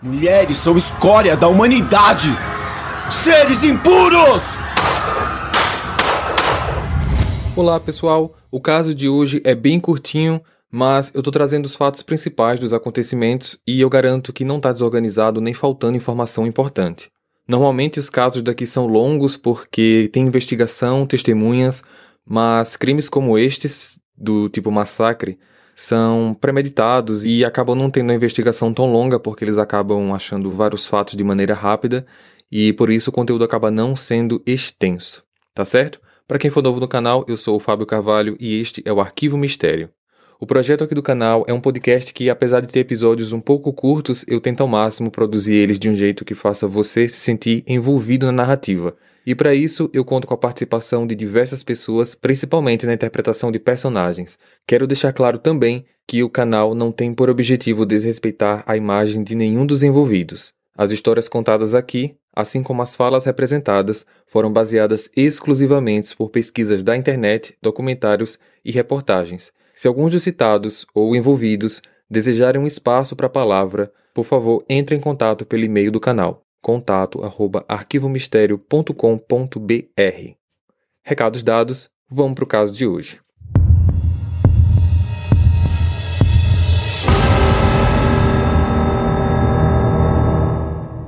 Mulheres são escória da humanidade! Seres impuros! Olá pessoal, o caso de hoje é bem curtinho, mas eu tô trazendo os fatos principais dos acontecimentos e eu garanto que não tá desorganizado nem faltando informação importante. Normalmente os casos daqui são longos porque tem investigação, testemunhas, mas crimes como estes, do tipo massacre, são premeditados e acabam não tendo uma investigação tão longa porque eles acabam achando vários fatos de maneira rápida e por isso o conteúdo acaba não sendo extenso, tá certo? Para quem for novo no canal, eu sou o Fábio Carvalho e este é o Arquivo Mistério. O projeto aqui do canal é um podcast que, apesar de ter episódios um pouco curtos, eu tento ao máximo produzir eles de um jeito que faça você se sentir envolvido na narrativa. E para isso, eu conto com a participação de diversas pessoas, principalmente na interpretação de personagens. Quero deixar claro também que o canal não tem por objetivo desrespeitar a imagem de nenhum dos envolvidos. As histórias contadas aqui, assim como as falas representadas, foram baseadas exclusivamente por pesquisas da internet, documentários e reportagens. Se alguns dos citados ou envolvidos desejarem um espaço para a palavra, por favor, entre em contato pelo e-mail do canal contato arroba. Recados dados, vamos para o caso de hoje.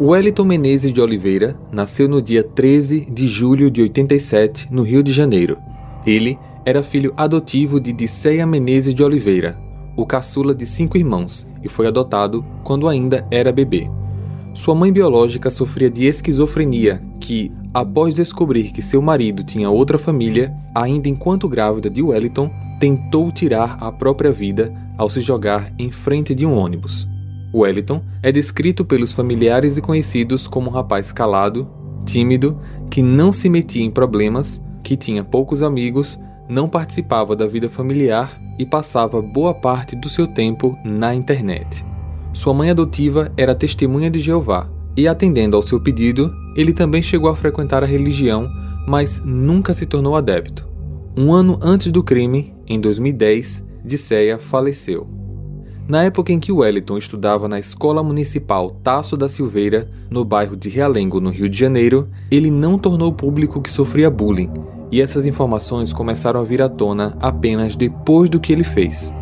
Wellington Menezes de Oliveira nasceu no dia 13 de julho de 87, no Rio de Janeiro. Ele era filho adotivo de Diceia Menezes de Oliveira, o caçula de cinco irmãos, e foi adotado quando ainda era bebê. Sua mãe biológica sofria de esquizofrenia, que, após descobrir que seu marido tinha outra família, ainda enquanto grávida de Wellington, tentou tirar a própria vida ao se jogar em frente de um ônibus. Wellington é descrito pelos familiares e conhecidos como um rapaz calado, tímido, que não se metia em problemas, que tinha poucos amigos, não participava da vida familiar e passava boa parte do seu tempo na internet. Sua mãe adotiva era testemunha de Jeová, e atendendo ao seu pedido, ele também chegou a frequentar a religião, mas nunca se tornou adepto. Um ano antes do crime, em 2010, Diceia faleceu. Na época em que Wellington estudava na Escola Municipal Tasso da Silveira, no bairro de Realengo, no Rio de Janeiro, ele não tornou público que sofria bullying, e essas informações começaram a vir à tona apenas depois do que ele fez.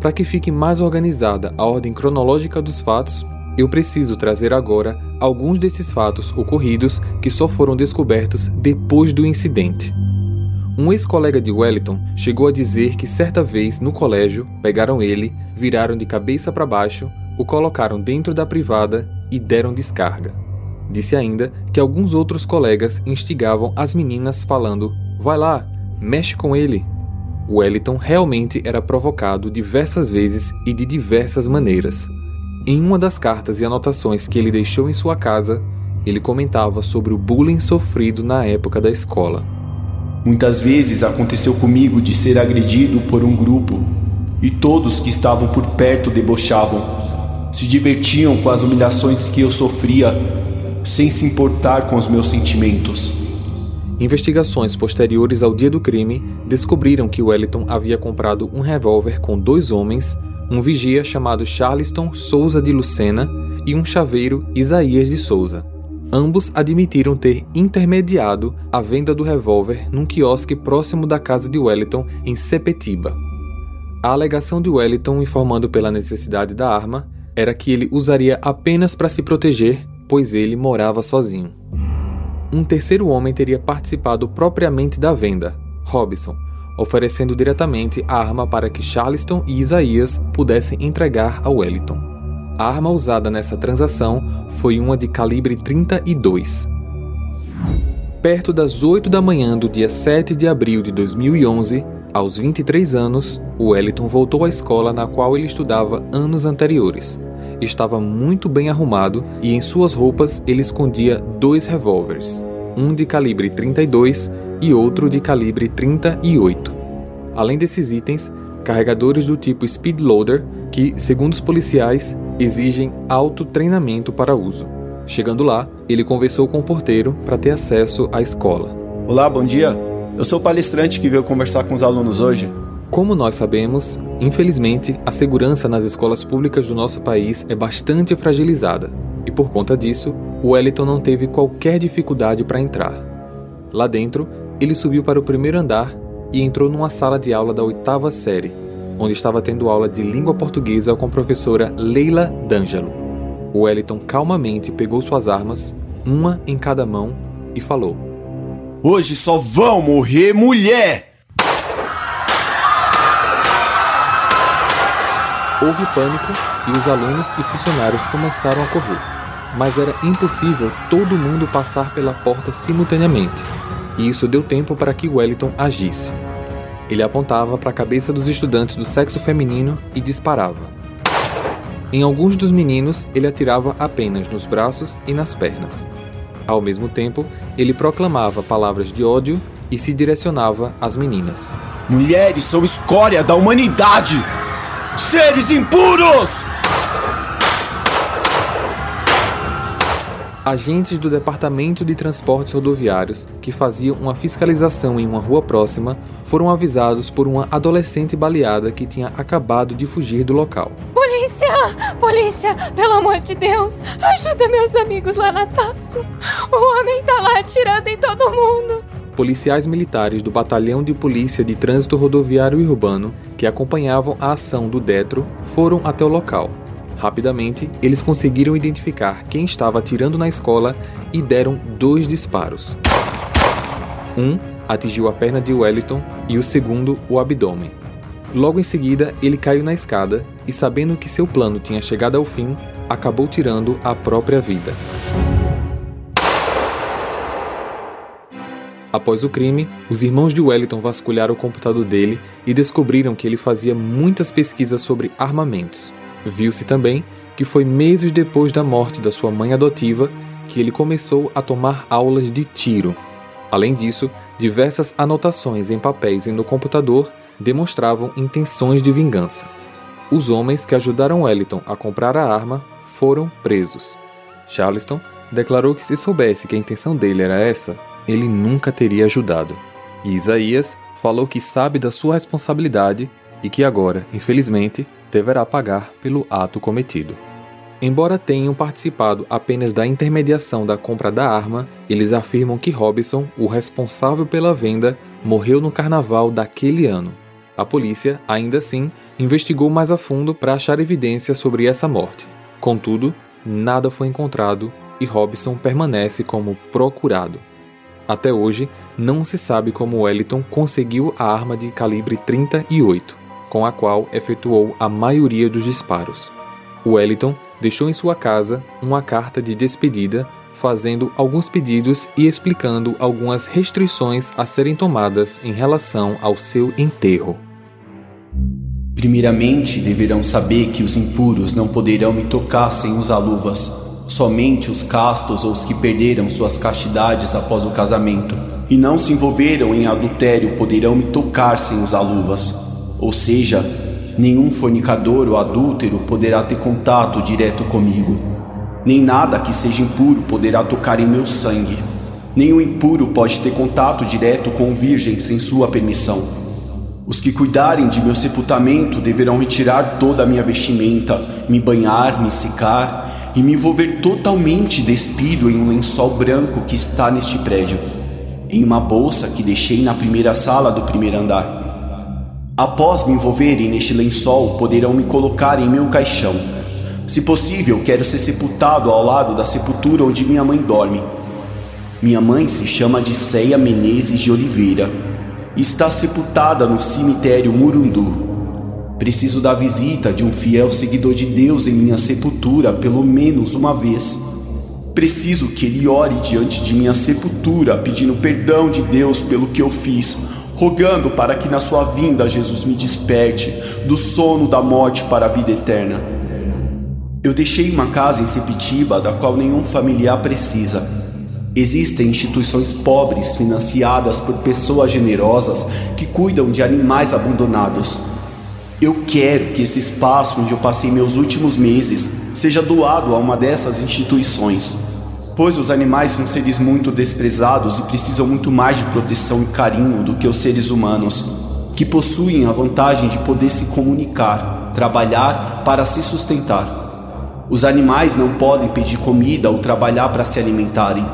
Para que fique mais organizada a ordem cronológica dos fatos, eu preciso trazer agora alguns desses fatos ocorridos que só foram descobertos depois do incidente. Um ex-colega de Wellington chegou a dizer que certa vez no colégio pegaram ele, viraram de cabeça para baixo, o colocaram dentro da privada e deram descarga. Disse ainda que alguns outros colegas instigavam as meninas falando: "Vai lá, mexe com ele, Wellington realmente era provocado diversas vezes e de diversas maneiras. Em uma das cartas e anotações que ele deixou em sua casa, ele comentava sobre o bullying sofrido na época da escola. Muitas vezes aconteceu comigo de ser agredido por um grupo e todos que estavam por perto debochavam, se divertiam com as humilhações que eu sofria, sem se importar com os meus sentimentos. Investigações posteriores ao dia do crime descobriram que Wellington havia comprado um revólver com dois homens, um vigia chamado Charleston Souza de Lucena e um chaveiro Isaías de Souza. Ambos admitiram ter intermediado a venda do revólver num quiosque próximo da casa de Wellington, em Sepetiba. A alegação de Wellington, informando pela necessidade da arma, era que ele usaria apenas para se proteger, pois ele morava sozinho um terceiro homem teria participado propriamente da venda, Robson, oferecendo diretamente a arma para que Charleston e Isaías pudessem entregar a Wellington. A arma usada nessa transação foi uma de calibre 32. Perto das 8 da manhã do dia 7 de abril de 2011, aos 23 anos, Wellington voltou à escola na qual ele estudava anos anteriores estava muito bem arrumado e em suas roupas ele escondia dois revólveres, um de calibre 32 e outro de calibre 38. Além desses itens, carregadores do tipo Speed Loader, que, segundo os policiais, exigem alto treinamento para uso. Chegando lá, ele conversou com o porteiro para ter acesso à escola. Olá, bom dia. Eu sou o palestrante que veio conversar com os alunos hoje. Como nós sabemos, infelizmente, a segurança nas escolas públicas do nosso país é bastante fragilizada, e por conta disso, Wellington não teve qualquer dificuldade para entrar. Lá dentro, ele subiu para o primeiro andar e entrou numa sala de aula da oitava série, onde estava tendo aula de língua portuguesa com a professora Leila D'Angelo. Wellington calmamente pegou suas armas, uma em cada mão, e falou: Hoje só vão morrer mulher! Houve pânico e os alunos e funcionários começaram a correr, mas era impossível todo mundo passar pela porta simultaneamente, e isso deu tempo para que Wellington agisse. Ele apontava para a cabeça dos estudantes do sexo feminino e disparava. Em alguns dos meninos, ele atirava apenas nos braços e nas pernas. Ao mesmo tempo, ele proclamava palavras de ódio e se direcionava às meninas. Mulheres são escória da humanidade! Seres impuros! Agentes do Departamento de Transportes Rodoviários, que faziam uma fiscalização em uma rua próxima, foram avisados por uma adolescente baleada que tinha acabado de fugir do local. Polícia! Polícia! Pelo amor de Deus! Ajuda meus amigos lá na taça! O homem tá lá atirando em todo mundo! Policiais militares do Batalhão de Polícia de Trânsito Rodoviário Urbano, que acompanhavam a ação do Detro, foram até o local. Rapidamente, eles conseguiram identificar quem estava atirando na escola e deram dois disparos. Um atingiu a perna de Wellington e o segundo o abdômen. Logo em seguida, ele caiu na escada e, sabendo que seu plano tinha chegado ao fim, acabou tirando a própria vida. Após o crime, os irmãos de Wellington vasculharam o computador dele e descobriram que ele fazia muitas pesquisas sobre armamentos. Viu-se também que foi meses depois da morte da sua mãe adotiva que ele começou a tomar aulas de tiro. Além disso, diversas anotações em papéis e no computador demonstravam intenções de vingança. Os homens que ajudaram Wellington a comprar a arma foram presos. Charleston declarou que se soubesse que a intenção dele era essa, ele nunca teria ajudado. E Isaías falou que sabe da sua responsabilidade e que agora, infelizmente, deverá pagar pelo ato cometido. Embora tenham participado apenas da intermediação da compra da arma, eles afirmam que Robson, o responsável pela venda, morreu no carnaval daquele ano. A polícia, ainda assim, investigou mais a fundo para achar evidência sobre essa morte. Contudo, nada foi encontrado e Robson permanece como procurado. Até hoje, não se sabe como Wellington conseguiu a arma de calibre 38, com a qual efetuou a maioria dos disparos. Wellington deixou em sua casa uma carta de despedida, fazendo alguns pedidos e explicando algumas restrições a serem tomadas em relação ao seu enterro. Primeiramente, deverão saber que os impuros não poderão me tocar sem usar luvas somente os castos ou os que perderam suas castidades após o casamento e não se envolveram em adultério poderão me tocar sem usar luvas. Ou seja, nenhum fornicador ou adúltero poderá ter contato direto comigo. Nem nada que seja impuro poderá tocar em meu sangue. Nenhum impuro pode ter contato direto com virgem sem sua permissão. Os que cuidarem de meu sepultamento deverão retirar toda a minha vestimenta, me banhar, me secar e me envolver totalmente despido em um lençol branco que está neste prédio, em uma bolsa que deixei na primeira sala do primeiro andar. Após me envolverem neste lençol, poderão me colocar em meu caixão. Se possível, quero ser sepultado ao lado da sepultura onde minha mãe dorme. Minha mãe se chama de Ceia Menezes de Oliveira está sepultada no cemitério Murundu. Preciso da visita de um fiel seguidor de Deus em minha sepultura pelo menos uma vez. Preciso que ele ore diante de minha sepultura, pedindo perdão de Deus pelo que eu fiz, rogando para que na sua vinda Jesus me desperte do sono da morte para a vida eterna. Eu deixei uma casa em Sepitiba da qual nenhum familiar precisa. Existem instituições pobres financiadas por pessoas generosas que cuidam de animais abandonados. Eu quero que esse espaço onde eu passei meus últimos meses seja doado a uma dessas instituições, pois os animais são seres muito desprezados e precisam muito mais de proteção e carinho do que os seres humanos. que possuem a vantagem de poder se comunicar, trabalhar para se sustentar. Os animais não podem pedir comida ou trabalhar para se alimentarem.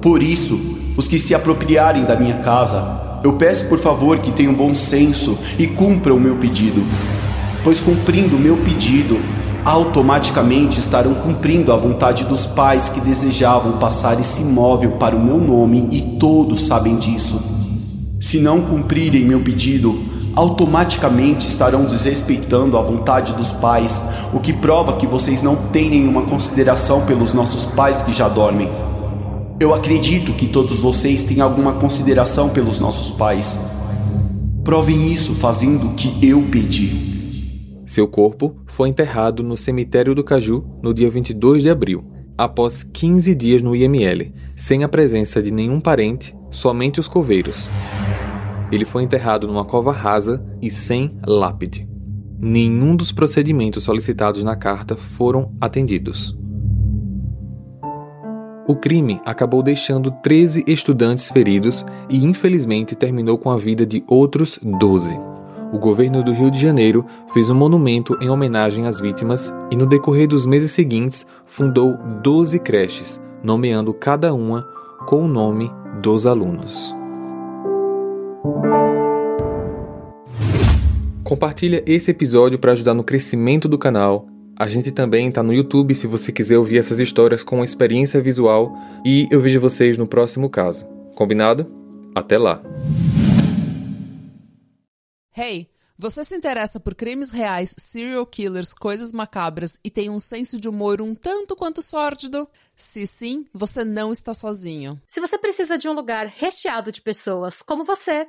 Por isso, os que se apropriarem da minha casa, eu peço por favor que tenham bom senso e cumpram o meu pedido. Pois cumprindo o meu pedido, automaticamente estarão cumprindo a vontade dos pais que desejavam passar esse imóvel para o meu nome e todos sabem disso. Se não cumprirem meu pedido, automaticamente estarão desrespeitando a vontade dos pais, o que prova que vocês não têm nenhuma consideração pelos nossos pais que já dormem. Eu acredito que todos vocês têm alguma consideração pelos nossos pais. Provem isso fazendo o que eu pedi. Seu corpo foi enterrado no cemitério do Caju no dia 22 de abril, após 15 dias no IML, sem a presença de nenhum parente, somente os coveiros. Ele foi enterrado numa cova rasa e sem lápide. Nenhum dos procedimentos solicitados na carta foram atendidos. O crime acabou deixando 13 estudantes feridos e, infelizmente, terminou com a vida de outros 12 o governo do Rio de Janeiro fez um monumento em homenagem às vítimas e, no decorrer dos meses seguintes, fundou 12 creches, nomeando cada uma com o nome dos alunos. Compartilha esse episódio para ajudar no crescimento do canal. A gente também está no YouTube se você quiser ouvir essas histórias com experiência visual. E eu vejo vocês no próximo caso. Combinado? Até lá! Hey, você se interessa por crimes reais, serial killers, coisas macabras e tem um senso de humor um tanto quanto sórdido? Se sim, você não está sozinho. Se você precisa de um lugar recheado de pessoas como você,